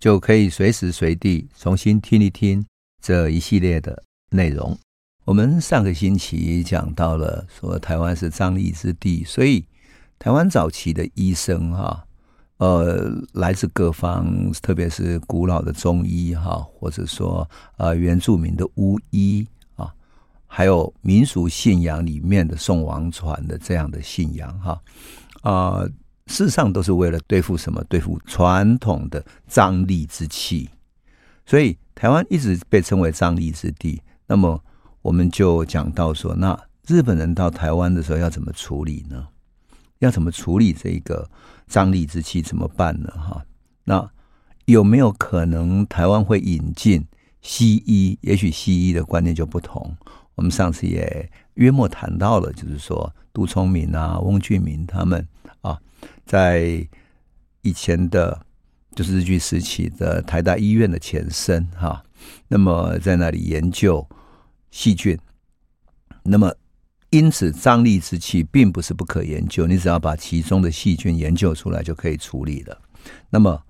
就可以随时随地重新听一听这一系列的内容。我们上个星期讲到了说，台湾是张力之地，所以台湾早期的医生哈。呃，来自各方，特别是古老的中医哈，或者说呃原住民的巫医啊，还有民俗信仰里面的宋王传的这样的信仰哈啊、事实上都是为了对付什么？对付传统的张力之气，所以台湾一直被称为张力之地。那么我们就讲到说，那日本人到台湾的时候要怎么处理呢？要怎么处理这个？张力之气怎么办呢？哈，那有没有可能台湾会引进西医？也许西医的观念就不同。我们上次也约莫谈到了，就是说杜聪明啊、翁俊明他们啊，在以前的，就是日据时期的台大医院的前身哈，那么在那里研究细菌，那么。因此，张力之气并不是不可研究，你只要把其中的细菌研究出来就可以处理了。那么，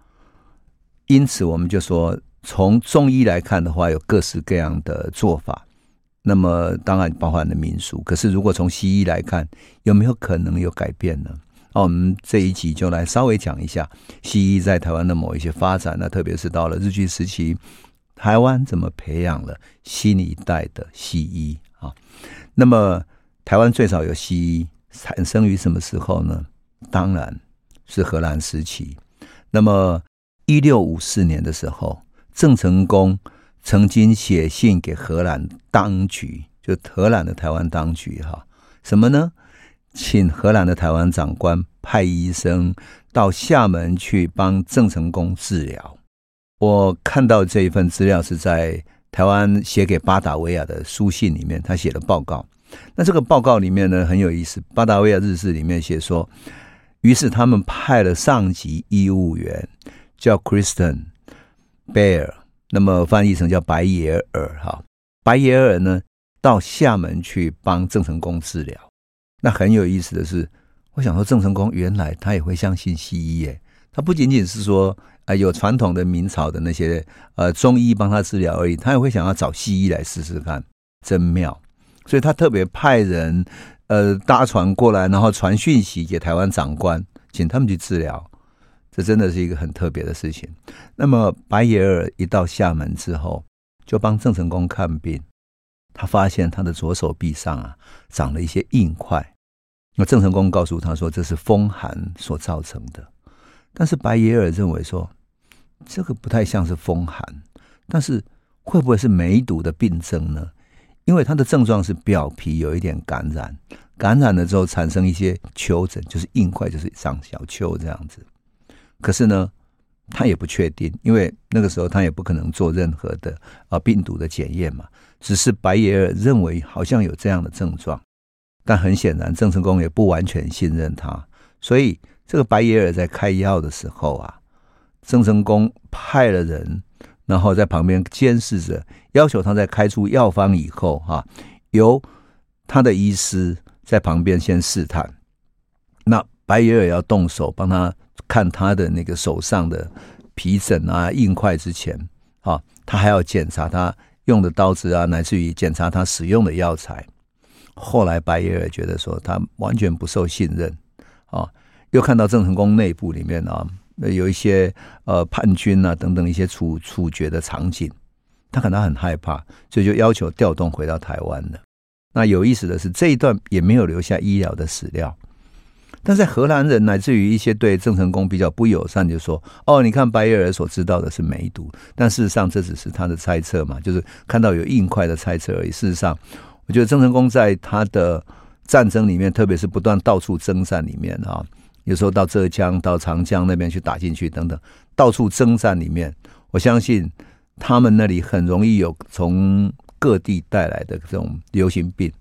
因此我们就说，从中医来看的话，有各式各样的做法。那么，当然包含了民俗。可是，如果从西医来看，有没有可能有改变呢？那我们这一集就来稍微讲一下西医在台湾的某一些发展。那特别是到了日据时期，台湾怎么培养了新一代的西医啊？那么。台湾最早有西医产生于什么时候呢？当然是荷兰时期。那么，一六五四年的时候，郑成功曾经写信给荷兰当局，就荷兰的台湾当局，哈，什么呢？请荷兰的台湾长官派医生到厦门去帮郑成功治疗。我看到这一份资料是在台湾写给巴达维亚的书信里面，他写的报告。那这个报告里面呢，很有意思，巴达维亚日志里面写说，于是他们派了上级医务员叫 Kristen Bear，那么翻译成叫白耶尔哈，白耶尔呢到厦门去帮郑成功治疗。那很有意思的是，我想说郑成功原来他也会相信西医耶，他不仅仅是说啊有传统的明朝的那些呃中医帮他治疗而已，他也会想要找西医来试试看，真妙。所以他特别派人，呃，搭船过来，然后传讯息给台湾长官，请他们去治疗。这真的是一个很特别的事情。那么白耶尔一到厦门之后，就帮郑成功看病，他发现他的左手臂上啊长了一些硬块。那郑成功告诉他说，这是风寒所造成的。但是白耶尔认为说，这个不太像是风寒，但是会不会是梅毒的病症呢？因为他的症状是表皮有一点感染，感染了之后产生一些丘疹，就是硬块，就是长小丘这样子。可是呢，他也不确定，因为那个时候他也不可能做任何的啊病毒的检验嘛。只是白耶尔认为好像有这样的症状，但很显然郑成功也不完全信任他，所以这个白耶尔在开药的时候啊，郑成功派了人。然后在旁边监视着，要求他在开出药方以后，哈，由他的医师在旁边先试探。那白耶尔要动手帮他看他的那个手上的皮疹啊、硬块之前，啊，他还要检查他用的刀子啊，乃至于检查他使用的药材。后来白耶尔觉得说他完全不受信任，啊，又看到郑成功内部里面啊。有一些呃叛军啊等等一些处处决的场景，他可能很害怕，所以就要求调动回到台湾了。那有意思的是，这一段也没有留下医疗的史料，但在荷兰人乃至于一些对郑成功比较不友善，就说：“哦，你看白耶尔所知道的是梅毒，但事实上这只是他的猜测嘛，就是看到有硬块的猜测而已。事实上，我觉得郑成功在他的战争里面，特别是不断到处征战里面啊。”有时候到浙江、到长江那边去打进去等等，到处征战里面，我相信他们那里很容易有从各地带来的这种流行病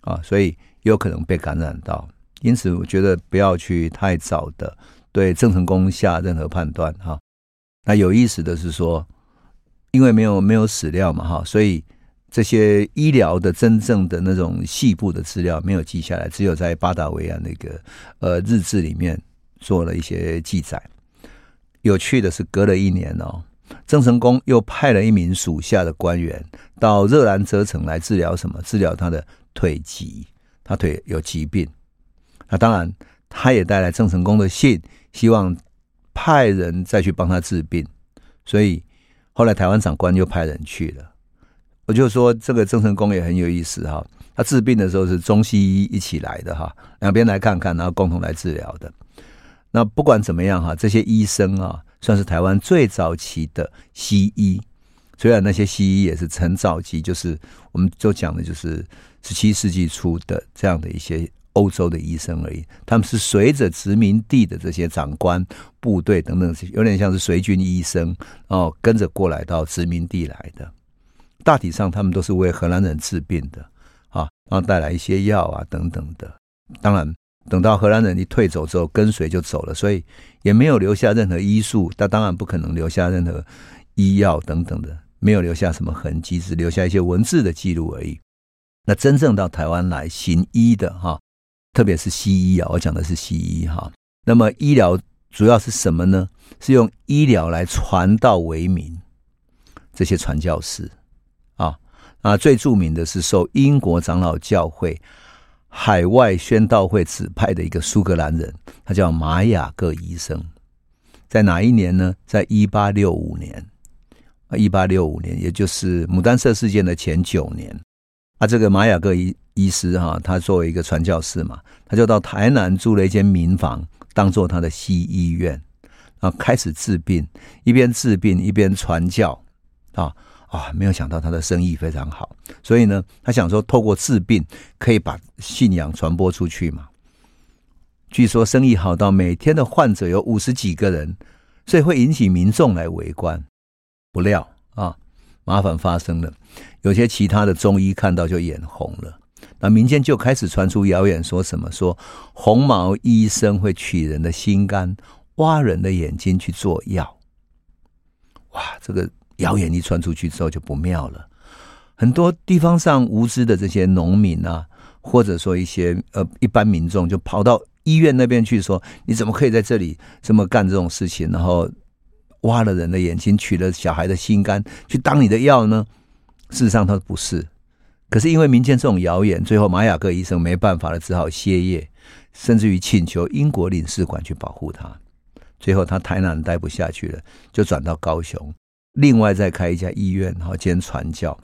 啊，所以有可能被感染到。因此，我觉得不要去太早的对郑成功下任何判断哈。那有意思的是说，因为没有没有史料嘛哈，所以这些医疗的真正的那种细部的资料没有记下来，只有在巴达维亚那个呃日志里面做了一些记载。有趣的是，隔了一年哦，郑成功又派了一名属下的官员到热兰遮城来治疗什么？治疗他的腿疾，他腿有疾病。那当然，他也带来郑成功的信，希望派人再去帮他治病。所以后来台湾长官就派人去了。我就说这个郑成功也很有意思哈，他治病的时候是中西医一起来的哈，两边来看看，然后共同来治疗的。那不管怎么样哈，这些医生啊，算是台湾最早期的西医。虽然那些西医也是很早期，就是我们就讲的就是十七世纪初的这样的一些。欧洲的医生而已，他们是随着殖民地的这些长官、部队等等，有点像是随军医生哦，跟着过来到殖民地来的。大体上，他们都是为荷兰人治病的啊，然后带来一些药啊等等的。当然，等到荷兰人一退走之后，跟随就走了，所以也没有留下任何医术。他当然不可能留下任何医药等等的，没有留下什么痕迹，只留下一些文字的记录而已。那真正到台湾来行医的哈。特别是西医啊，我讲的是西医哈。那么医疗主要是什么呢？是用医疗来传道为民，这些传教士啊啊，最著名的是受英国长老教会海外宣道会指派的一个苏格兰人，他叫马雅各医生。在哪一年呢？在一八六五年啊，一八六五年，也就是牡丹社事件的前九年。啊，这个玛雅各医医师哈，他作为一个传教士嘛，他就到台南租了一间民房，当做他的西医院，啊开始治病，一边治病一边传教啊啊！没有想到他的生意非常好，所以呢，他想说透过治病可以把信仰传播出去嘛。据说生意好到每天的患者有五十几个人，所以会引起民众来围观。不料。麻烦发生了，有些其他的中医看到就眼红了，那民间就开始传出谣言，说什么说红毛医生会取人的心肝，挖人的眼睛去做药。哇，这个谣言一传出去之后就不妙了，很多地方上无知的这些农民啊，或者说一些呃一般民众，就跑到医院那边去说，你怎么可以在这里这么干这种事情，然后。挖了人的眼睛，取了小孩的心肝，去当你的药呢？事实上，他不是。可是因为民间这种谣言，最后马雅各医生没办法了，只好歇业，甚至于请求英国领事馆去保护他。最后他台南待不下去了，就转到高雄，另外再开一家医院，然后兼传教，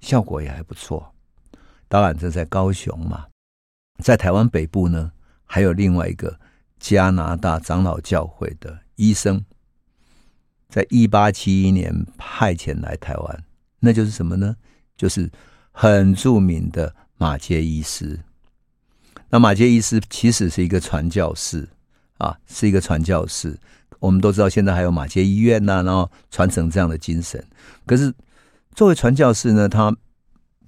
效果也还不错。当然这在高雄嘛，在台湾北部呢，还有另外一个加拿大长老教会的医生。在一八七一年派遣来台湾，那就是什么呢？就是很著名的马杰医师。那马杰医师其实是一个传教士啊，是一个传教士。我们都知道，现在还有马杰医院呐、然后传承这样的精神。可是作为传教士呢，他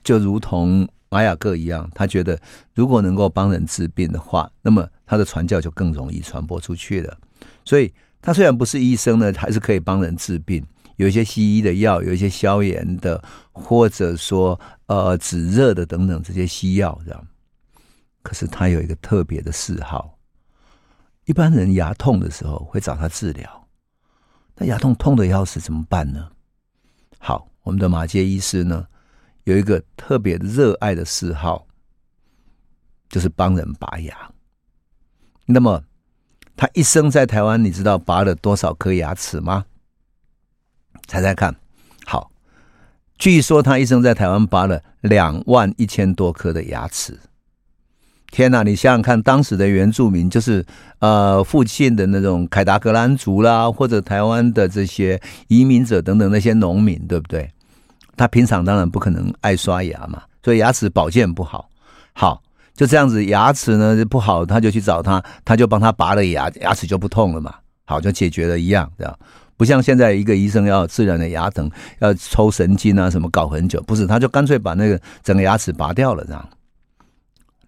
就如同马雅各一样，他觉得如果能够帮人治病的话，那么他的传教就更容易传播出去了。所以。他虽然不是医生呢，还是可以帮人治病。有一些西医的药，有一些消炎的，或者说呃止热的等等这些西药，这样。可是他有一个特别的嗜好，一般人牙痛的时候会找他治疗。那牙痛痛的要死怎么办呢？好，我们的马杰医师呢，有一个特别热爱的嗜好，就是帮人拔牙。那么。他一生在台湾，你知道拔了多少颗牙齿吗？猜猜看。好，据说他一生在台湾拔了两万一千多颗的牙齿。天哪，你想想看，当时的原住民就是呃附近的那种凯达格兰族啦，或者台湾的这些移民者等等那些农民，对不对？他平常当然不可能爱刷牙嘛，所以牙齿保健不好。好，就这样子，牙齿呢就不好，他就去找他，他就帮他拔了牙，牙齿就不痛了嘛，好，就解决了一样，这样。不像现在一个医生要自然的牙疼，要抽神经啊什么搞很久，不是，他就干脆把那个整个牙齿拔掉了，这样。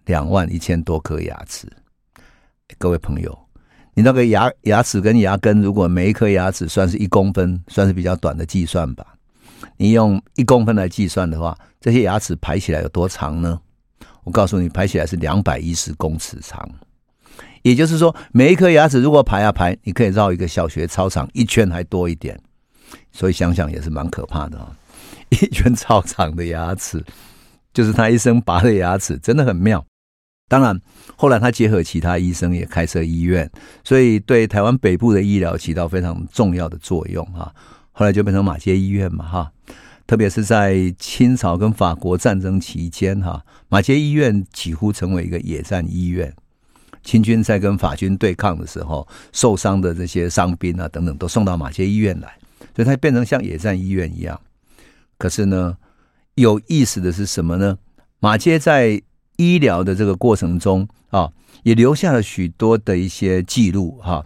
两万一千多颗牙齿，各位朋友，你那个牙牙齿跟牙根，如果每一颗牙齿算是一公分，算是比较短的计算吧，你用一公分来计算的话，这些牙齿排起来有多长呢？我告诉你，排起来是两百一十公尺长，也就是说，每一颗牙齿如果排啊排，你可以绕一个小学操场一圈还多一点。所以想想也是蛮可怕的啊！一圈操场的牙齿，就是他一生拔的牙齿，真的很妙。当然，后来他结合其他医生也开设医院，所以对台湾北部的医疗起到非常重要的作用啊。后来就变成马街医院嘛，哈。特别是在清朝跟法国战争期间，哈，马街医院几乎成为一个野战医院。清军在跟法军对抗的时候，受伤的这些伤兵啊等等，都送到马街医院来，所以它变成像野战医院一样。可是呢，有意思的是什么呢？马街在医疗的这个过程中啊，也留下了许多的一些记录哈。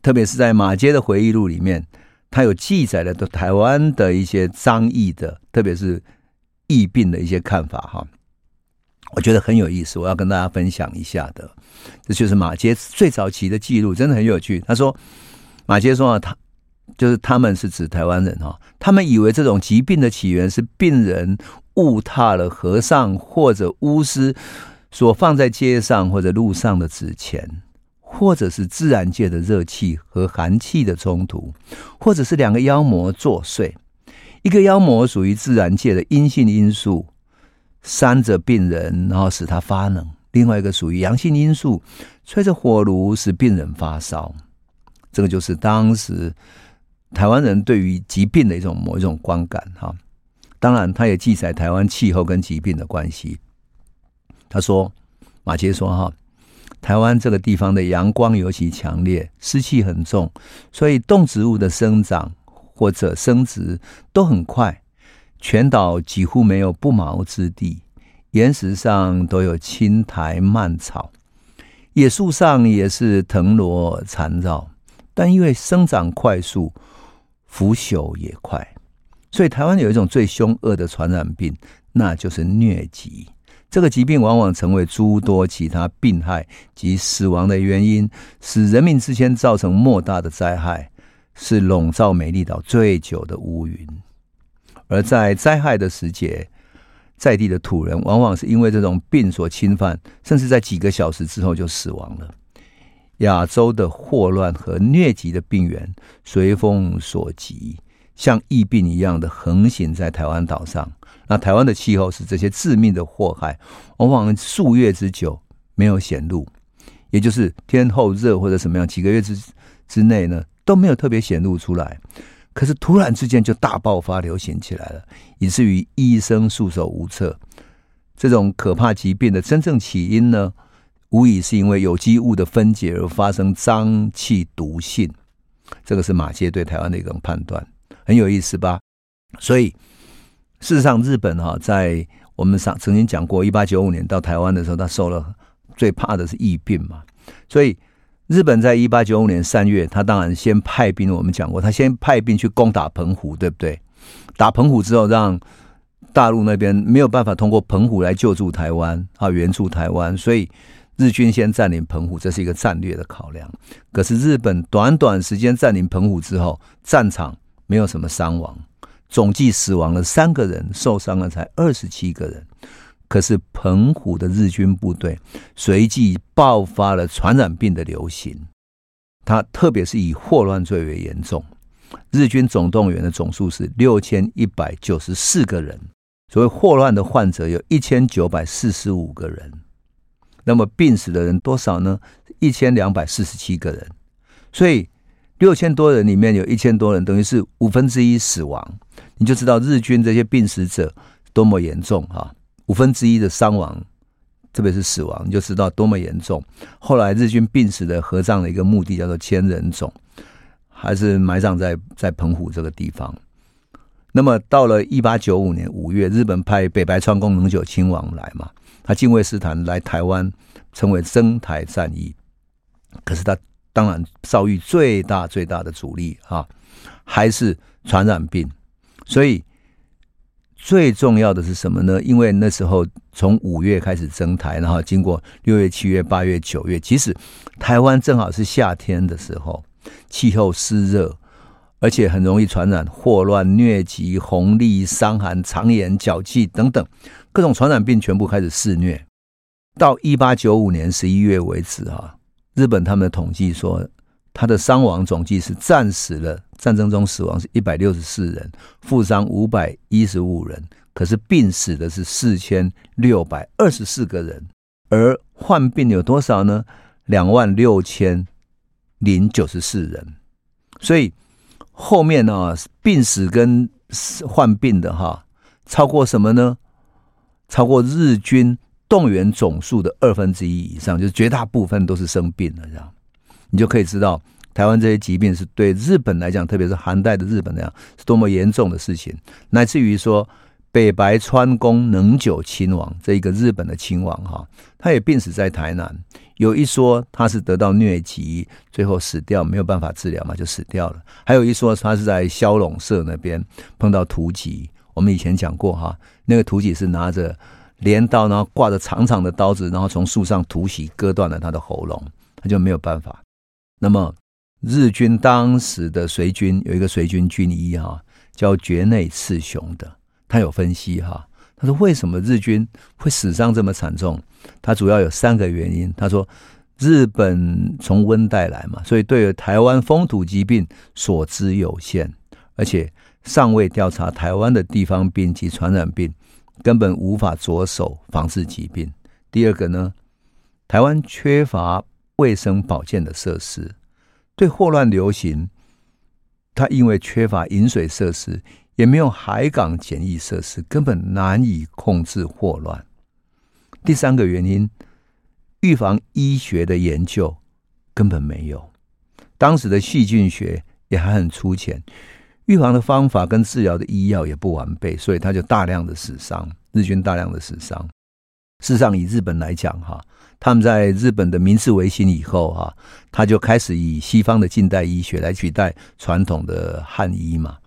特别是在马街的回忆录里面。他有记载了台湾的一些张疫的，特别是疫病的一些看法哈，我觉得很有意思，我要跟大家分享一下的。这就是马杰最早期的记录，真的很有趣。他说，马杰说啊，他就是他们是指台湾人哈，他们以为这种疾病的起源是病人误踏了和尚或者巫师所放在街上或者路上的纸钱。或者是自然界的热气和寒气的冲突，或者是两个妖魔作祟。一个妖魔属于自然界的阴性因素，扇着病人，然后使他发冷；另外一个属于阳性因素，吹着火炉使病人发烧。这个就是当时台湾人对于疾病的一种某一种观感哈。当然，他也记载台湾气候跟疾病的关系。他说：“马杰说哈。”台湾这个地方的阳光尤其强烈，湿气很重，所以动植物的生长或者生殖都很快。全岛几乎没有不毛之地，岩石上都有青苔蔓草，野树上也是藤萝缠绕。但因为生长快速，腐朽也快，所以台湾有一种最凶恶的传染病，那就是疟疾。这个疾病往往成为诸多其他病害及死亡的原因，使人民之间造成莫大的灾害，是笼罩美丽岛最久的乌云。而在灾害的时节，在地的土人往往是因为这种病所侵犯，甚至在几个小时之后就死亡了。亚洲的霍乱和疟疾的病源随风所及，像疫病一样的横行在台湾岛上。那台湾的气候是这些致命的祸害，往往数月之久没有显露，也就是天候热或者什么样，几个月之之内呢都没有特别显露出来。可是突然之间就大爆发流行起来了，以至于医生束手无策。这种可怕疾病的真正起因呢，无疑是因为有机物的分解而发生脏气毒性。这个是马偕对台湾的一种判断，很有意思吧？所以。事实上，日本哈在我们上曾经讲过，一八九五年到台湾的时候，他受了最怕的是疫病嘛。所以，日本在一八九五年三月，他当然先派兵。我们讲过，他先派兵去攻打澎湖，对不对？打澎湖之后，让大陆那边没有办法通过澎湖来救助台湾啊，援助台湾。所以，日军先占领澎湖，这是一个战略的考量。可是，日本短短时间占领澎湖之后，战场没有什么伤亡。总计死亡了三个人，受伤了才二十七个人。可是澎湖的日军部队随即爆发了传染病的流行，它特别是以霍乱最为严重。日军总动员的总数是六千一百九十四个人，所谓霍乱的患者有一千九百四十五个人。那么病死的人多少呢？一千两百四十七个人。所以六千多人里面有一千多人，等于是五分之一死亡。你就知道日军这些病死者多么严重哈，五分之一的伤亡，特别是死亡，你就知道多么严重。后来日军病死的合葬的一个墓地叫做千人冢，还是埋葬在在澎湖这个地方。那么到了一八九五年五月，日本派北白川宫能久亲王来嘛，他近卫师团来台湾，称为征台战役。可是他当然遭遇最大最大的阻力啊，还是传染病。所以最重要的是什么呢？因为那时候从五月开始征台，然后经过六月、七月、八月、九月，其实台湾正好是夏天的时候，气候湿热。而且很容易传染霍乱、疟疾、红痢、伤寒、肠炎、脚气等等各种传染病，全部开始肆虐。到一八九五年十一月为止，哈，日本他们的统计说，他的伤亡总计是战死了，战争中死亡是一百六十四人，负伤五百一十五人，可是病死的是四千六百二十四个人，而患病有多少呢？两万六千零九十四人，所以。后面呢、啊，病死跟患病的哈，超过什么呢？超过日军动员总数的二分之一以上，就是绝大部分都是生病了，这样你就可以知道台湾这些疾病是对日本来讲，特别是寒带的日本来讲，是多么严重的事情，乃至于说。北白川宫能久亲王这一个日本的亲王哈，他也病死在台南。有一说他是得到疟疾，最后死掉，没有办法治疗嘛，就死掉了。还有一说他是在萧龙社那边碰到突击。我们以前讲过哈，那个突击是拿着镰刀，然后挂着长长的刀子，然后从树上突袭，割断了他的喉咙，他就没有办法。那么日军当时的随军有一个随军军医哈，叫堀内次雄的。他有分析哈，他说为什么日军会死伤这么惨重？他主要有三个原因。他说，日本从温带来嘛，所以对台湾风土疾病所知有限，而且尚未调查台湾的地方病及传染病，根本无法着手防治疾病。第二个呢，台湾缺乏卫生保健的设施，对霍乱流行，它因为缺乏饮水设施。也没有海港检疫设施，根本难以控制霍乱。第三个原因，预防医学的研究根本没有，当时的细菌学也还很粗浅，预防的方法跟治疗的医药也不完备，所以他就大量的死伤，日军大量的死伤。事实上，以日本来讲，哈，他们在日本的明治维新以后，哈，他就开始以西方的近代医学来取代传统的汉医嘛。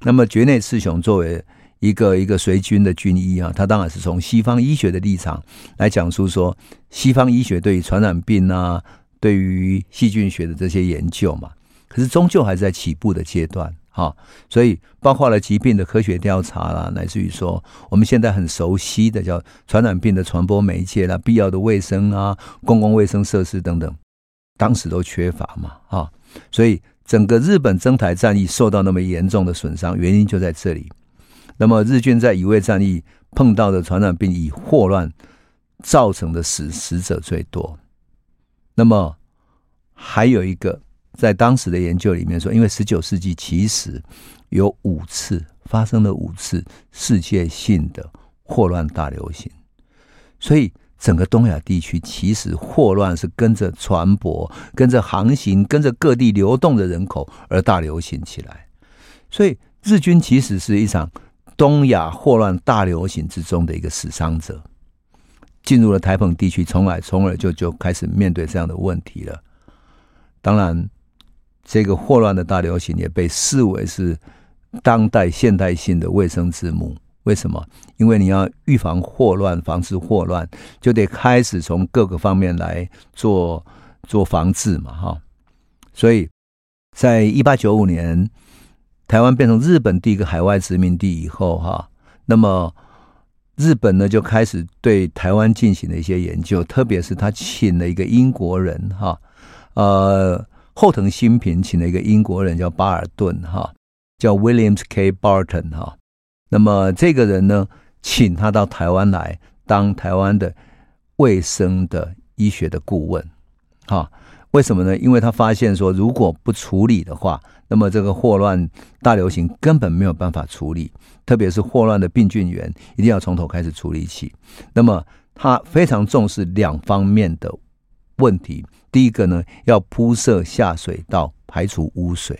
那么，堀内次雄作为一个一个随军的军医啊，他当然是从西方医学的立场来讲述说，西方医学对于传染病啊，对于细菌学的这些研究嘛。可是终究还是在起步的阶段哈，所以包括了疾病的科学调查啦，乃至于说我们现在很熟悉的叫传染病的传播媒介啦，必要的卫生啊，公共卫生设施等等，当时都缺乏嘛哈，所以。整个日本征台战役受到那么严重的损伤，原因就在这里。那么日军在乙未战役碰到的传染病以霍乱造成的死死者最多。那么还有一个，在当时的研究里面说，因为十九世纪其实有五次发生了五次世界性的霍乱大流行，所以。整个东亚地区其实霍乱是跟着船舶、跟着航行、跟着各地流动的人口而大流行起来，所以日军其实是一场东亚霍乱大流行之中的一个死伤者。进入了台澎地区，从而从而就就开始面对这样的问题了。当然，这个霍乱的大流行也被视为是当代现代性的卫生之母。为什么？因为你要预防霍乱、防治霍乱，就得开始从各个方面来做做防治嘛，哈。所以，在一八九五年，台湾变成日本第一个海外殖民地以后，哈，那么日本呢就开始对台湾进行了一些研究，特别是他请了一个英国人，哈，呃，后藤新平请了一个英国人叫巴尔顿，哈，叫 Williams K. Barton，哈。那么这个人呢，请他到台湾来当台湾的卫生的医学的顾问，哈，为什么呢？因为他发现说，如果不处理的话，那么这个霍乱大流行根本没有办法处理，特别是霍乱的病菌源，一定要从头开始处理起。那么他非常重视两方面的问题，第一个呢，要铺设下水道排除污水，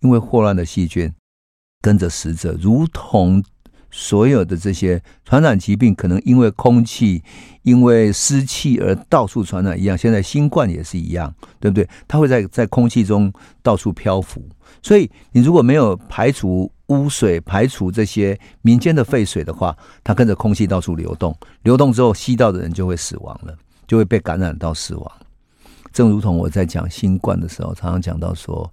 因为霍乱的细菌。跟着死者，如同所有的这些传染疾病，可能因为空气、因为湿气而到处传染一样。现在新冠也是一样，对不对？它会在在空气中到处漂浮。所以，你如果没有排除污水、排除这些民间的废水的话，它跟着空气到处流动，流动之后吸到的人就会死亡了，就会被感染到死亡。正如同我在讲新冠的时候，常常讲到说，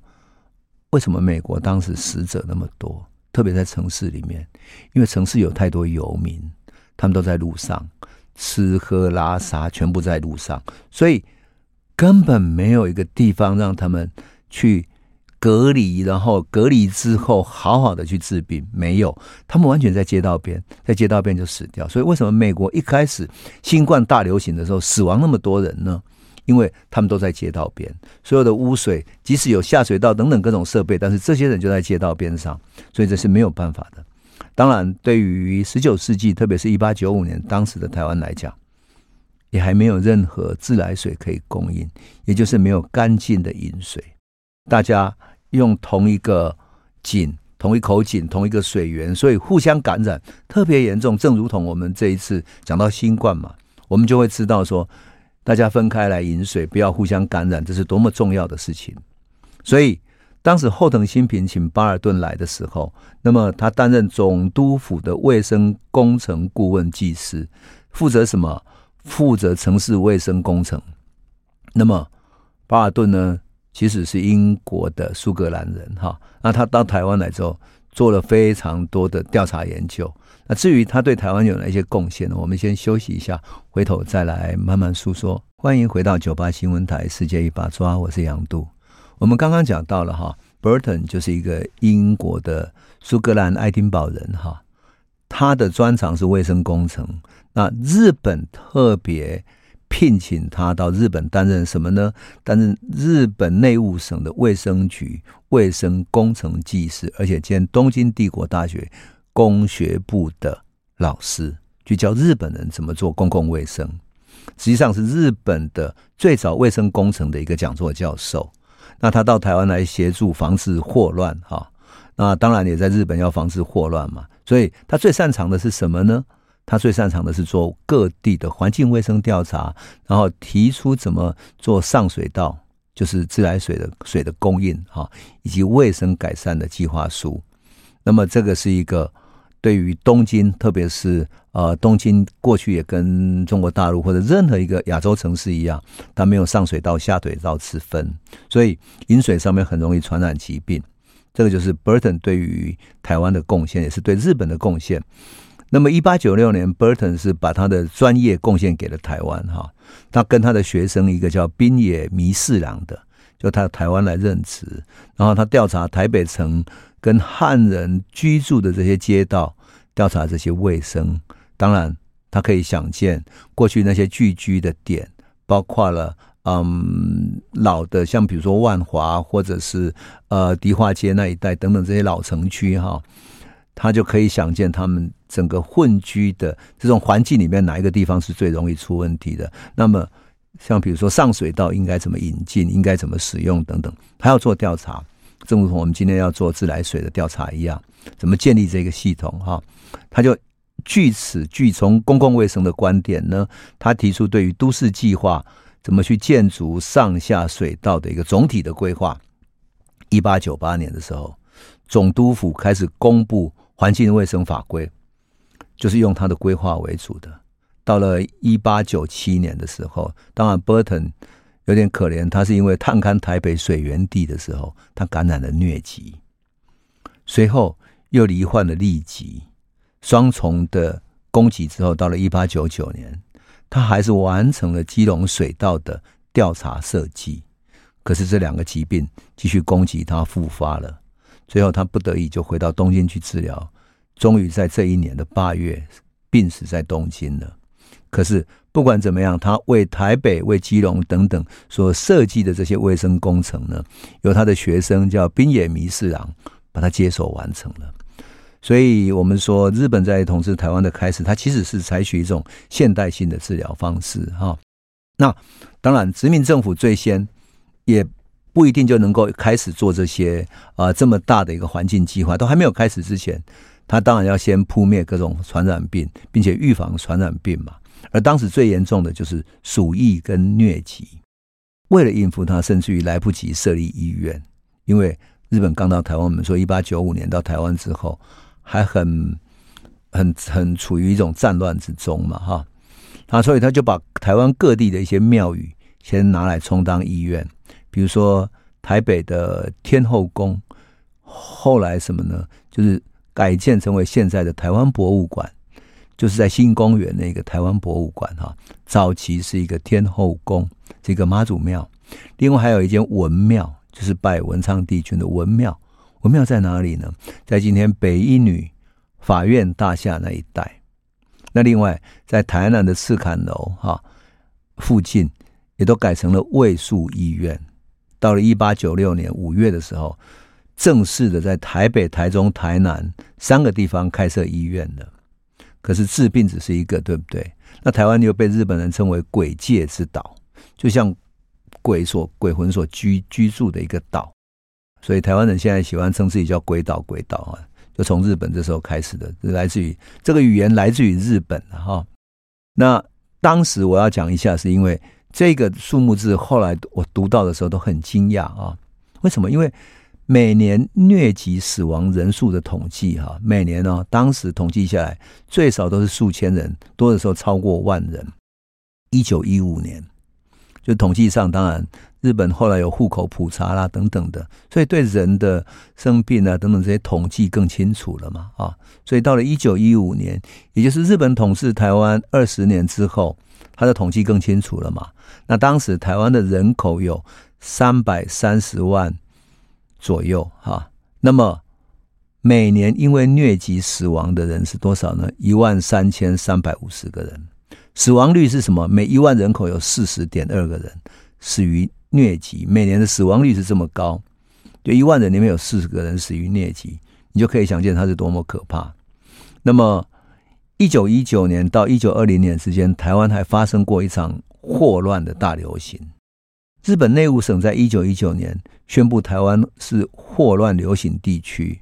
为什么美国当时死者那么多？特别在城市里面，因为城市有太多游民，他们都在路上吃喝拉撒，全部在路上，所以根本没有一个地方让他们去。隔离，然后隔离之后好好的去治病，没有，他们完全在街道边，在街道边就死掉。所以为什么美国一开始新冠大流行的时候死亡那么多人呢？因为他们都在街道边，所有的污水，即使有下水道等等各种设备，但是这些人就在街道边上，所以这是没有办法的。当然，对于十九世纪，特别是一八九五年当时的台湾来讲，也还没有任何自来水可以供应，也就是没有干净的饮水，大家。用同一个井、同一口井、同一个水源，所以互相感染特别严重。正如同我们这一次讲到新冠嘛，我们就会知道说，大家分开来饮水，不要互相感染，这是多么重要的事情。所以当时后藤新平请巴尔顿来的时候，那么他担任总督府的卫生工程顾问技师，负责什么？负责城市卫生工程。那么巴尔顿呢？其实是英国的苏格兰人哈，那他到台湾来之后，做了非常多的调查研究。那至于他对台湾有哪些贡献呢？我们先休息一下，回头再来慢慢诉说。欢迎回到九八新闻台《世界一把抓》，我是杨度。我们刚刚讲到了哈，Burton 就是一个英国的苏格兰爱丁堡人哈，他的专长是卫生工程。那日本特别。聘请他到日本担任什么呢？担任日本内务省的卫生局卫生工程技师，而且兼东京帝国大学工学部的老师，去教日本人怎么做公共卫生。实际上是日本的最早卫生工程的一个讲座教授。那他到台湾来协助防治霍乱，哈，那当然也在日本要防治霍乱嘛。所以他最擅长的是什么呢？他最擅长的是做各地的环境卫生调查，然后提出怎么做上水道，就是自来水的水的供应哈，以及卫生改善的计划书。那么这个是一个对于东京，特别是呃东京过去也跟中国大陆或者任何一个亚洲城市一样，它没有上水道下水道之分，所以饮水上面很容易传染疾病。这个就是 Burton 对于台湾的贡献，也是对日本的贡献。那么，一八九六年，Burton 是把他的专业贡献给了台湾哈。他跟他的学生一个叫滨野弥四郎的，就他台湾来任职。然后他调查台北城跟汉人居住的这些街道，调查这些卫生。当然，他可以想见过去那些聚居的点，包括了嗯老的，像比如说万华或者是呃迪化街那一带等等这些老城区哈。他就可以想见他们整个混居的这种环境里面，哪一个地方是最容易出问题的？那么，像比如说上水道应该怎么引进，应该怎么使用等等，他要做调查，正如同我们今天要做自来水的调查一样，怎么建立这个系统？哈，他就据此据从公共卫生的观点呢，他提出对于都市计划怎么去建筑上下水道的一个总体的规划。一八九八年的时候，总督府开始公布。环境卫生法规就是用他的规划为主的。到了一八九七年的时候，当然 Burton 有点可怜，他是因为探勘台北水源地的时候，他感染了疟疾，随后又罹患了痢疾，双重的攻击之后，到了一八九九年，他还是完成了基隆水道的调查设计，可是这两个疾病继续攻击他，复发了。最后，他不得已就回到东京去治疗，终于在这一年的八月病死在东京了。可是不管怎么样，他为台北、为基隆等等所设计的这些卫生工程呢，由他的学生叫滨野弥四郎把他接手完成了。所以，我们说日本在统治台湾的开始，他其实是采取一种现代性的治疗方式哈。那当然，殖民政府最先也。不一定就能够开始做这些啊、呃、这么大的一个环境计划，都还没有开始之前，他当然要先扑灭各种传染病，并且预防传染病嘛。而当时最严重的就是鼠疫跟疟疾，为了应付它，甚至于来不及设立医院，因为日本刚到台湾，我们说一八九五年到台湾之后，还很很很处于一种战乱之中嘛，哈，啊，所以他就把台湾各地的一些庙宇先拿来充当医院。比如说台北的天后宫，后来什么呢？就是改建成为现在的台湾博物馆，就是在新公园那个台湾博物馆哈。早期是一个天后宫，这个妈祖庙。另外还有一间文庙，就是拜文昌帝君的文庙。文庙在哪里呢？在今天北一女法院大厦那一带。那另外在台南的赤崁楼哈附近，也都改成了卫戍医院。到了一八九六年五月的时候，正式的在台北、台中、台南三个地方开设医院的。可是治病只是一个，对不对？那台湾又被日本人称为鬼界之岛，就像鬼所鬼魂所居居住的一个岛。所以台湾人现在喜欢称自己叫鬼岛，鬼岛啊，就从日本这时候开始的，来自于这个语言来自于日本哈。那当时我要讲一下，是因为。这个数目字后来我读到的时候都很惊讶啊！为什么？因为每年疟疾死亡人数的统计哈，每年呢，当时统计下来最少都是数千人，多的时候超过万人。一九一五年，就统计上，当然日本后来有户口普查啦等等的，所以对人的生病啊等等这些统计更清楚了嘛啊！所以到了一九一五年，也就是日本统治台湾二十年之后。他的统计更清楚了嘛？那当时台湾的人口有三百三十万左右哈，那么每年因为疟疾死亡的人是多少呢？一万三千三百五十个人，死亡率是什么？每一万人口有四十点二个人死于疟疾，每年的死亡率是这么高，就一万人里面有四十个人死于疟疾，你就可以想见它是多么可怕。那么。一九一九年到一九二零年之间，台湾还发生过一场霍乱的大流行。日本内务省在一九一九年宣布台湾是霍乱流行地区，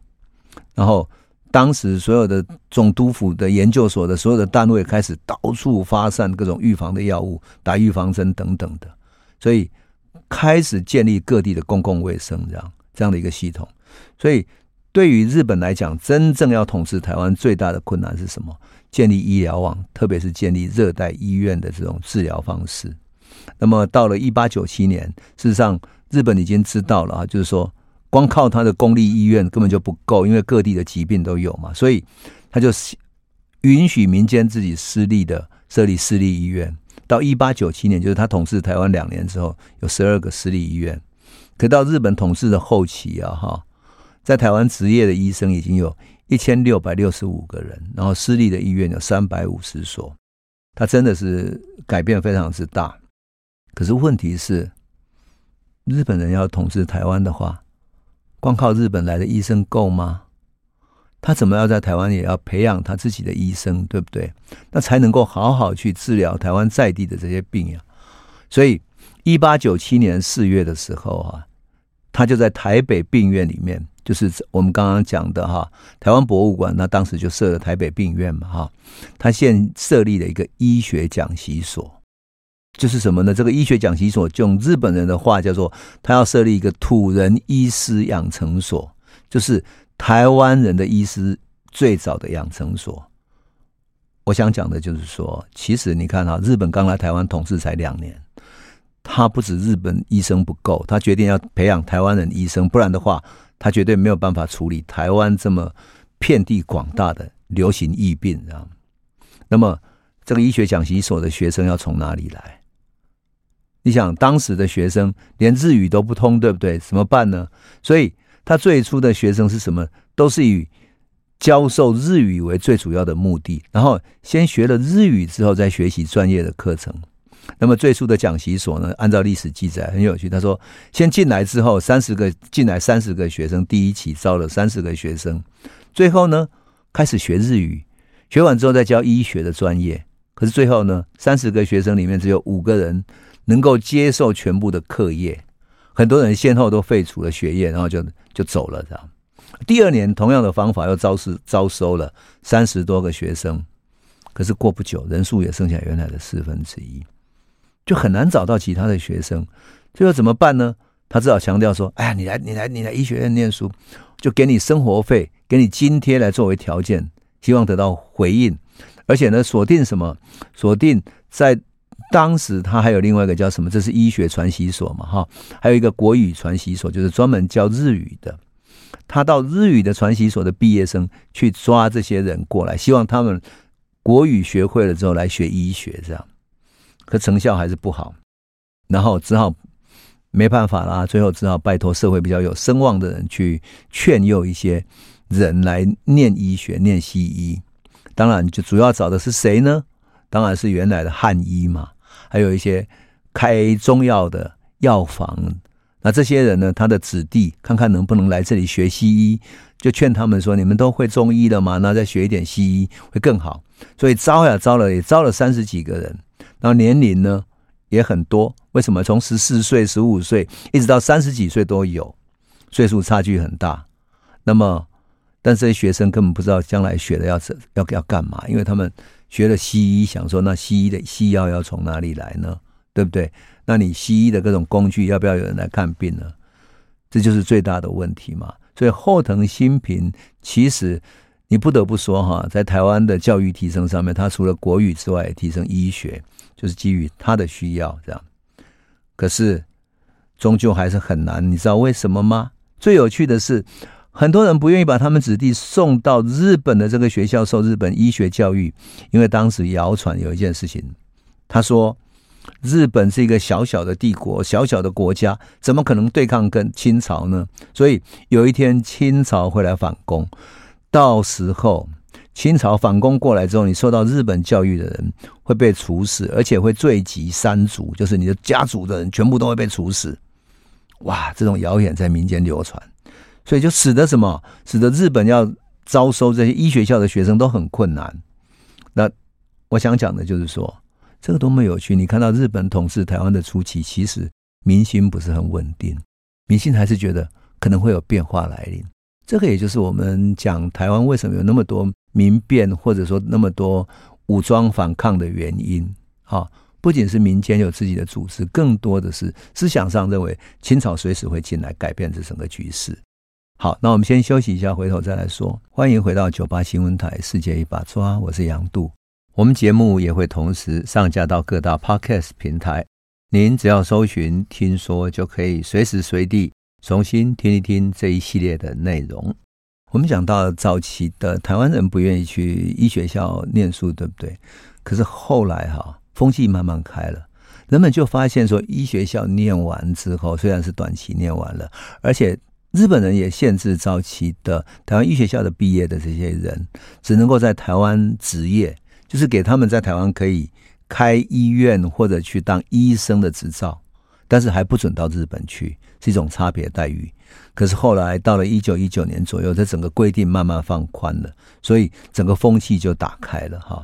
然后当时所有的总督府的研究所的所有的单位开始到处发散各种预防的药物、打预防针等等的，所以开始建立各地的公共卫生这样这样的一个系统。所以对于日本来讲，真正要统治台湾最大的困难是什么？建立医疗网，特别是建立热带医院的这种治疗方式。那么到了一八九七年，事实上日本已经知道了啊，就是说光靠他的公立医院根本就不够，因为各地的疾病都有嘛，所以他就允许民间自己私立的设立私立医院。到一八九七年，就是他统治台湾两年之后，有十二个私立医院。可到日本统治的后期啊，哈，在台湾执业的医生已经有。一千六百六十五个人，然后私立的医院有三百五十所，他真的是改变非常之大。可是问题是，日本人要统治台湾的话，光靠日本来的医生够吗？他怎么要在台湾也要培养他自己的医生，对不对？那才能够好好去治疗台湾在地的这些病呀。所以，一八九七年四月的时候啊，他就在台北病院里面。就是我们刚刚讲的哈，台湾博物馆，那当时就设了台北病院嘛哈，他现设立了一个医学讲习所，就是什么呢？这个医学讲习所，就用日本人的话叫做，他要设立一个土人医师养成所，就是台湾人的医师最早的养成所。我想讲的就是说，其实你看哈，日本刚来台湾统治才两年，他不止日本医生不够，他决定要培养台湾人医生，不然的话。他绝对没有办法处理台湾这么遍地广大的流行疫病，啊。那么，这个医学讲习所的学生要从哪里来？你想，当时的学生连日语都不通，对不对？怎么办呢？所以，他最初的学生是什么？都是以教授日语为最主要的目的，然后先学了日语之后，再学习专业的课程。那么最初的讲习所呢，按照历史记载很有趣。他说，先进来之后，三十个进来三十个学生，第一期招了三十个学生，最后呢开始学日语，学完之后再教医学的专业。可是最后呢，三十个学生里面只有五个人能够接受全部的课业。很多人先后都废除了学业，然后就就走了这样。第二年同样的方法又招是招收了三十多个学生，可是过不久人数也剩下原来的四分之一，就很难找到其他的学生。最后怎么办呢？他只好强调说：“哎呀，你来你来你来医学院念书，就给你生活费，给你津贴来作为条件，希望得到回应。而且呢，锁定什么？锁定在当时他还有另外一个叫什么？这是医学传习所嘛，哈，还有一个国语传习所，就是专门教日语的。”他到日语的传习所的毕业生去抓这些人过来，希望他们国语学会了之后来学医学，这样，可成效还是不好，然后只好没办法啦，最后只好拜托社会比较有声望的人去劝诱一些人来念医学、念西医。当然，就主要找的是谁呢？当然是原来的汉医嘛，还有一些开中药的药房。那这些人呢？他的子弟看看能不能来这里学西医，就劝他们说：“你们都会中医了吗？那再学一点西医会更好。”所以招呀招了，也招了三十几个人。然后年龄呢也很多。为什么？从十四岁、十五岁一直到三十几岁都有，岁数差距很大。那么，但这些学生根本不知道将来学的要要要干嘛，因为他们学了西医，想说那西医的西药要从哪里来呢？对不对？那你西医的各种工具要不要有人来看病呢？这就是最大的问题嘛。所以后藤新平其实你不得不说哈，在台湾的教育提升上面，他除了国语之外，提升医学，就是基于他的需要这样。可是终究还是很难，你知道为什么吗？最有趣的是，很多人不愿意把他们子弟送到日本的这个学校受日本医学教育，因为当时谣传有一件事情，他说。日本是一个小小的帝国，小小的国家，怎么可能对抗跟清朝呢？所以有一天清朝会来反攻，到时候清朝反攻过来之后，你受到日本教育的人会被处死，而且会罪及三族，就是你的家族的人全部都会被处死。哇，这种谣言在民间流传，所以就使得什么？使得日本要招收这些医学校的学生都很困难。那我想讲的就是说。这个多么有趣！你看到日本统治台湾的初期，其实民心不是很稳定，民心还是觉得可能会有变化来临。这个也就是我们讲台湾为什么有那么多民变，或者说那么多武装反抗的原因。哈，不仅是民间有自己的组织，更多的是思想上认为清朝随时会进来改变这整个局势。好，那我们先休息一下，回头再来说。欢迎回到九八新闻台《世界一把抓》，我是杨度。我们节目也会同时上架到各大 Podcast 平台，您只要搜寻“听说”，就可以随时随地重新听一听这一系列的内容。我们讲到早期的台湾人不愿意去医学校念书，对不对？可是后来哈，风气慢慢开了，人们就发现说，医学校念完之后，虽然是短期念完了，而且日本人也限制早期的台湾医学校的毕业的这些人，只能够在台湾执业。就是给他们在台湾可以开医院或者去当医生的执照，但是还不准到日本去，是一种差别待遇。可是后来到了一九一九年左右，这整个规定慢慢放宽了，所以整个风气就打开了哈。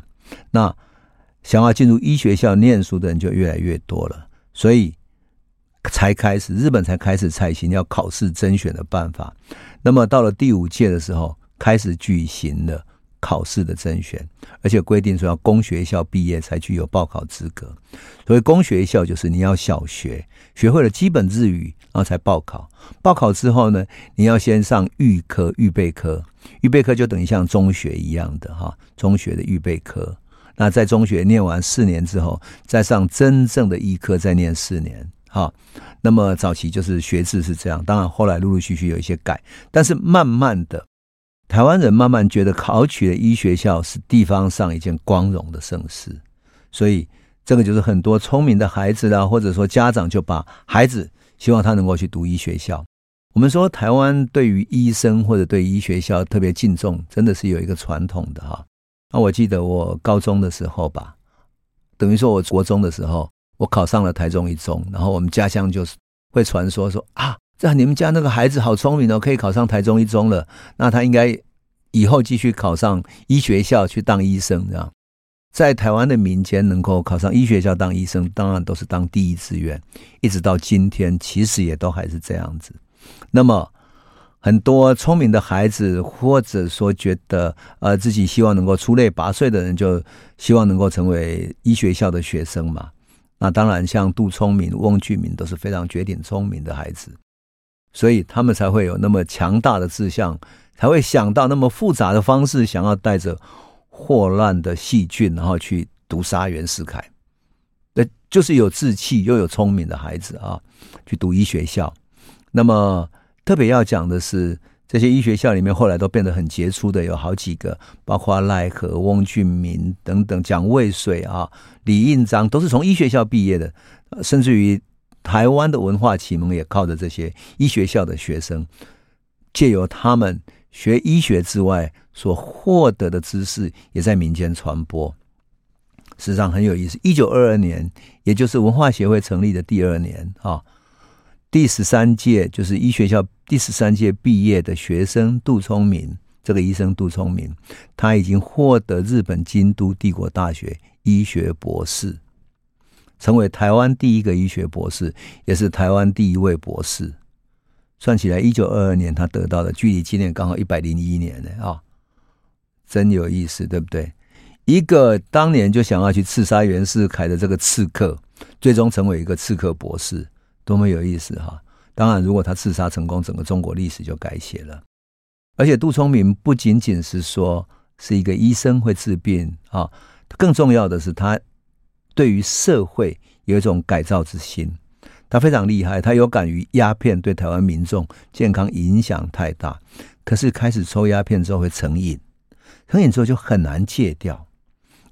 那想要进入医学校念书的人就越来越多了，所以才开始日本才开始采行要考试甄选的办法。那么到了第五届的时候，开始举行了。考试的甄选，而且规定说要公学校毕业才具有报考资格。所谓公学校，就是你要小学学会了基本日语，然后才报考。报考之后呢，你要先上预科、预备科。预备科就等于像中学一样的哈，中学的预备科。那在中学念完四年之后，再上真正的医科，再念四年。哈，那么早期就是学制是这样，当然后来陆陆续续有一些改，但是慢慢的。台湾人慢慢觉得考取了医学校是地方上一件光荣的盛事，所以这个就是很多聪明的孩子啦，或者说家长就把孩子希望他能够去读医学校。我们说台湾对于医生或者对医学校特别敬重，真的是有一个传统的哈。那我记得我高中的时候吧，等于说我国中的时候，我考上了台中一中，然后我们家乡就是会传说说啊。这你们家那个孩子好聪明哦，可以考上台中一中了。那他应该以后继续考上医学校去当医生，这样。在台湾的民间能够考上医学校当医生，当然都是当第一志愿，一直到今天，其实也都还是这样子。那么，很多聪明的孩子，或者说觉得呃自己希望能够出类拔萃的人，就希望能够成为医学校的学生嘛。那当然，像杜聪明、翁俊明都是非常绝顶聪明的孩子，所以他们才会有那么强大的志向，才会想到那么复杂的方式，想要带着。霍乱的细菌，然后去毒杀袁世凯，那就是有志气又有聪明的孩子啊，去读医学校。那么特别要讲的是，这些医学校里面后来都变得很杰出的有好几个，包括赖和、翁俊明等等，蒋渭水啊、李应章，都是从医学校毕业的。甚至于台湾的文化启蒙也靠着这些医学校的学生，借由他们。学医学之外所获得的知识，也在民间传播。实际上很有意思。一九二二年，也就是文化协会成立的第二年啊，第十三届就是医学校第十三届毕业的学生杜聪明，这个医生杜聪明，他已经获得日本京都帝国大学医学博士，成为台湾第一个医学博士，也是台湾第一位博士。算起来，一九二二年他得到的，距离今年刚好一百零一年呢啊，真有意思，对不对？一个当年就想要去刺杀袁世凯的这个刺客，最终成为一个刺客博士，多么有意思哈！当然，如果他刺杀成功，整个中国历史就改写了。而且杜聪明不仅仅是说是一个医生会治病啊，更重要的是他对于社会有一种改造之心。他非常厉害，他有感于鸦片对台湾民众健康影响太大，可是开始抽鸦片之后会成瘾，成瘾之后就很难戒掉，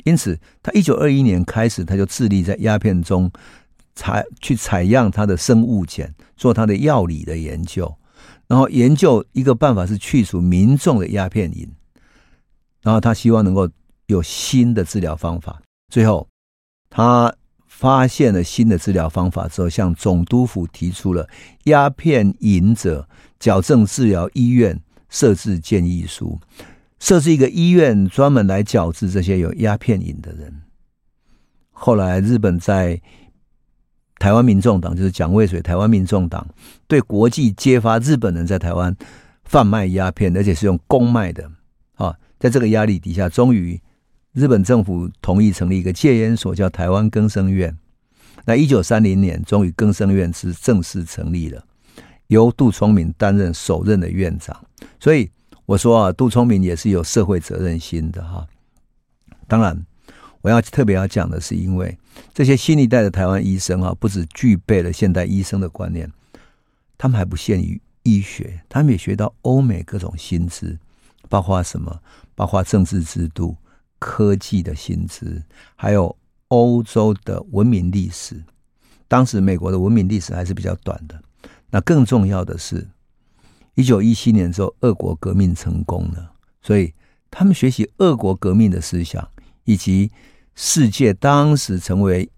因此他一九二一年开始，他就致力在鸦片中采去采样它的生物检，做它的药理的研究，然后研究一个办法是去除民众的鸦片瘾，然后他希望能够有新的治疗方法，最后他。发现了新的治疗方法之后，向总督府提出了鸦片瘾者矫正治疗医院设置建议书，设置一个医院专门来矫治这些有鸦片瘾的人。后来，日本在台湾民众党，就是蒋渭水台湾民众党，对国际揭发日本人在台湾贩卖鸦片，而且是用公卖的啊，在这个压力底下，终于。日本政府同意成立一个戒烟所，叫台湾更生院。那一九三零年，终于更生院是正式成立了，由杜聪明担任首任的院长。所以我说啊，杜聪明也是有社会责任心的哈。当然，我要特别要讲的是，因为这些新一代的台湾医生啊，不只具备了现代医生的观念，他们还不限于医学，他们也学到欧美各种新知，包括什么？包括政治制度。科技的薪资，还有欧洲的文明历史。当时美国的文明历史还是比较短的。那更重要的是，一九一七年之后，俄国革命成功了，所以他们学习俄国革命的思想，以及世界当时成为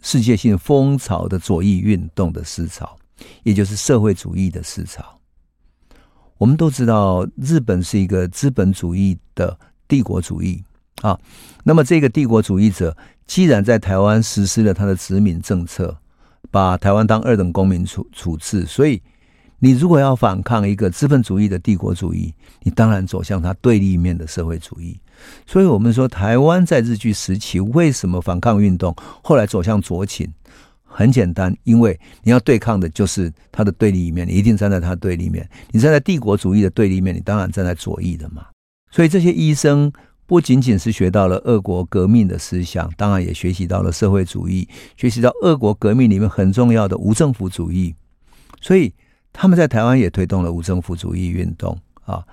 世界性风潮的左翼运动的思潮，也就是社会主义的思潮。我们都知道，日本是一个资本主义的帝国主义。啊，那么这个帝国主义者既然在台湾实施了他的殖民政策，把台湾当二等公民处处置，所以你如果要反抗一个资本主义的帝国主义，你当然走向他对立面的社会主义。所以我们说，台湾在日据时期为什么反抗运动后来走向左倾？很简单，因为你要对抗的就是他的对立面，你一定站在他对立面。你站在帝国主义的对立面，你当然站在左翼的嘛。所以这些医生。不仅仅是学到了俄国革命的思想，当然也学习到了社会主义，学习到俄国革命里面很重要的无政府主义。所以他们在台湾也推动了无政府主义运动啊，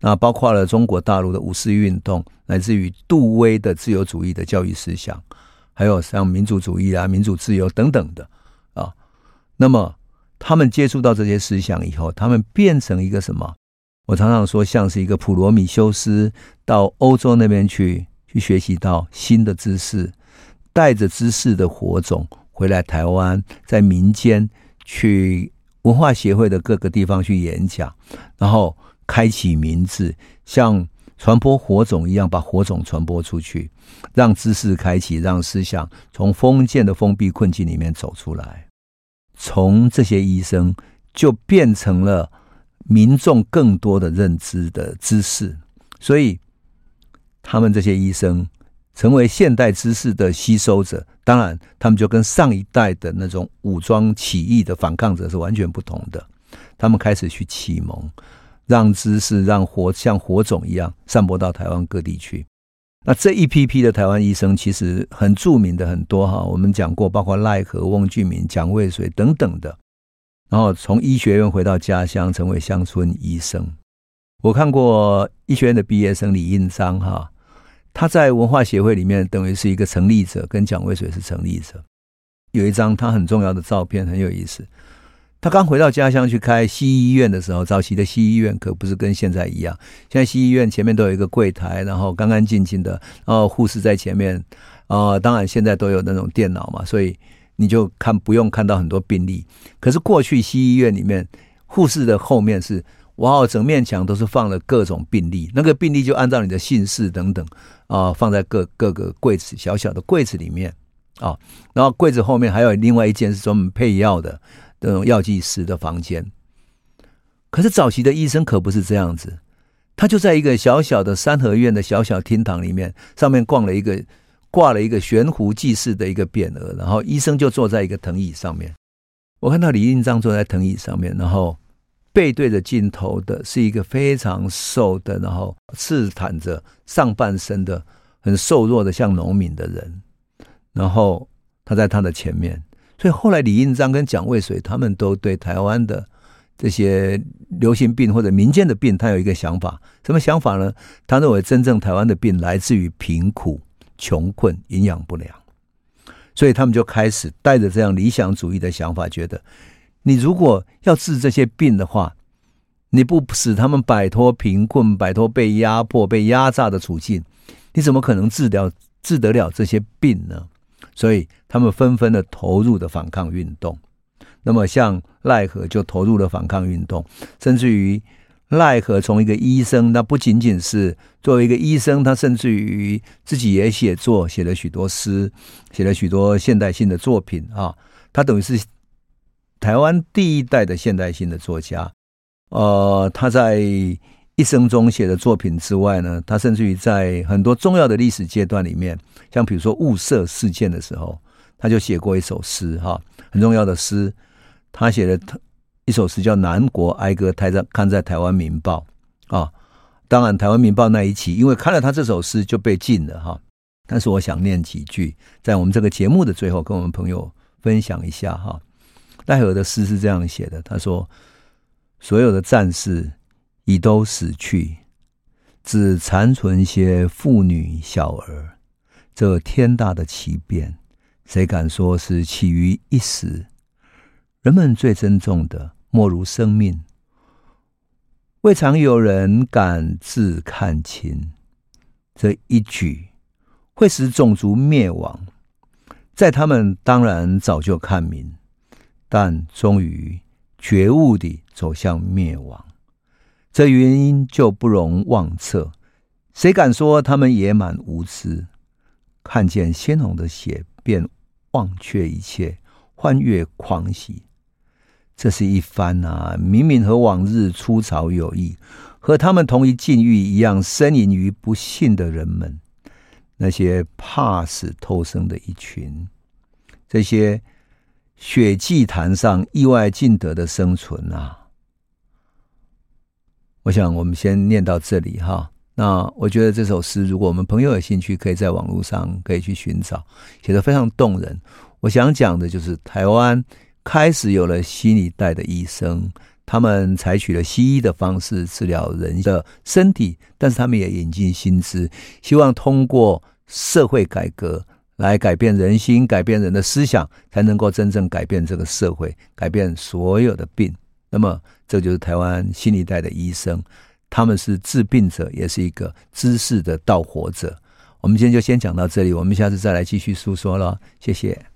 那包括了中国大陆的五四运动，乃至于杜威的自由主义的教育思想，还有像民主主义啊、民主自由等等的啊。那么他们接触到这些思想以后，他们变成一个什么？我常常说，像是一个普罗米修斯到欧洲那边去，去学习到新的知识，带着知识的火种回来台湾，在民间去文化协会的各个地方去演讲，然后开启民智，像传播火种一样，把火种传播出去，让知识开启，让思想从封建的封闭困境里面走出来。从这些医生就变成了民众更多的认知的知识，所以他们这些医生成为现代知识的吸收者。当然，他们就跟上一代的那种武装起义的反抗者是完全不同的。他们开始去启蒙。让知识让火像火种一样散播到台湾各地去。那这一批批的台湾医生其实很著名的很多哈，我们讲过，包括赖和、翁俊明、蒋渭水等等的。然后从医学院回到家乡，成为乡村医生。我看过医学院的毕业生李应章哈，他在文化协会里面等于是一个成立者，跟蒋渭水是成立者。有一张他很重要的照片，很有意思。他刚回到家乡去开西医院的时候，早期的西医院可不是跟现在一样。现在西医院前面都有一个柜台，然后干干净净的，然后护士在前面。啊、呃，当然现在都有那种电脑嘛，所以你就看不用看到很多病例。可是过去西医院里面，护士的后面是哇，整面墙都是放了各种病例，那个病例就按照你的姓氏等等啊、呃，放在各各个柜子小小的柜子里面啊、哦，然后柜子后面还有另外一间是专门配药的。这种药剂师的房间，可是早期的医生可不是这样子，他就在一个小小的三合院的小小厅堂里面，上面挂了一个挂了一个悬壶济世的一个匾额，然后医生就坐在一个藤椅上面。我看到李应章坐在藤椅上面，然后背对着镜头的是一个非常瘦的，然后赤袒着上半身的很瘦弱的像农民的人，然后他在他的前面。所以后来李应章跟蒋渭水他们都对台湾的这些流行病或者民间的病，他有一个想法，什么想法呢？他认为真正台湾的病来自于贫苦、穷困、营养不良，所以他们就开始带着这样理想主义的想法，觉得你如果要治这些病的话，你不使他们摆脱贫困、摆脱被压迫、被压榨的处境，你怎么可能治疗治得了这些病呢？所以他们纷纷的投入的反抗运动，那么像赖和就投入了反抗运动，甚至于赖和从一个医生，那不仅仅是作为一个医生，他甚至于自己也写作，写了许多诗，写了许多现代性的作品啊，他等于是台湾第一代的现代性的作家，呃，他在。一生中写的作品之外呢，他甚至于在很多重要的历史阶段里面，像比如说雾社事件的时候，他就写过一首诗哈，很重要的诗。他写的一首诗叫《南国哀歌》，台在看在《台湾民报》啊。当然，《台湾民报》那一期，因为看了他这首诗就被禁了哈。但是我想念几句，在我们这个节目的最后，跟我们朋友分享一下哈。奈何的诗是这样写的，他说：“所有的战士。”已都死去，只残存些妇女小儿。这天大的奇变，谁敢说是起于一时？人们最珍重的，莫如生命。未尝有人敢自看清，这一举会使种族灭亡。在他们当然早就看明，但终于觉悟地走向灭亡。这原因就不容妄测，谁敢说他们野蛮无知？看见鲜红的血，便忘却一切，欢悦狂喜。这是一番啊，明明和往日出草有异，和他们同一境遇一样，呻吟于不幸的人们，那些怕死偷生的一群，这些血祭坛上意外尽得的生存啊！我想我们先念到这里哈。那我觉得这首诗，如果我们朋友有兴趣，可以在网络上可以去寻找，写得非常动人。我想讲的就是台湾开始有了新一代的医生，他们采取了西医的方式治疗人的身体，但是他们也引进新知，希望通过社会改革来改变人心，改变人的思想，才能够真正改变这个社会，改变所有的病。那么，这就是台湾新一代的医生，他们是治病者，也是一个知识的盗火者。我们今天就先讲到这里，我们下次再来继续诉说了，谢谢。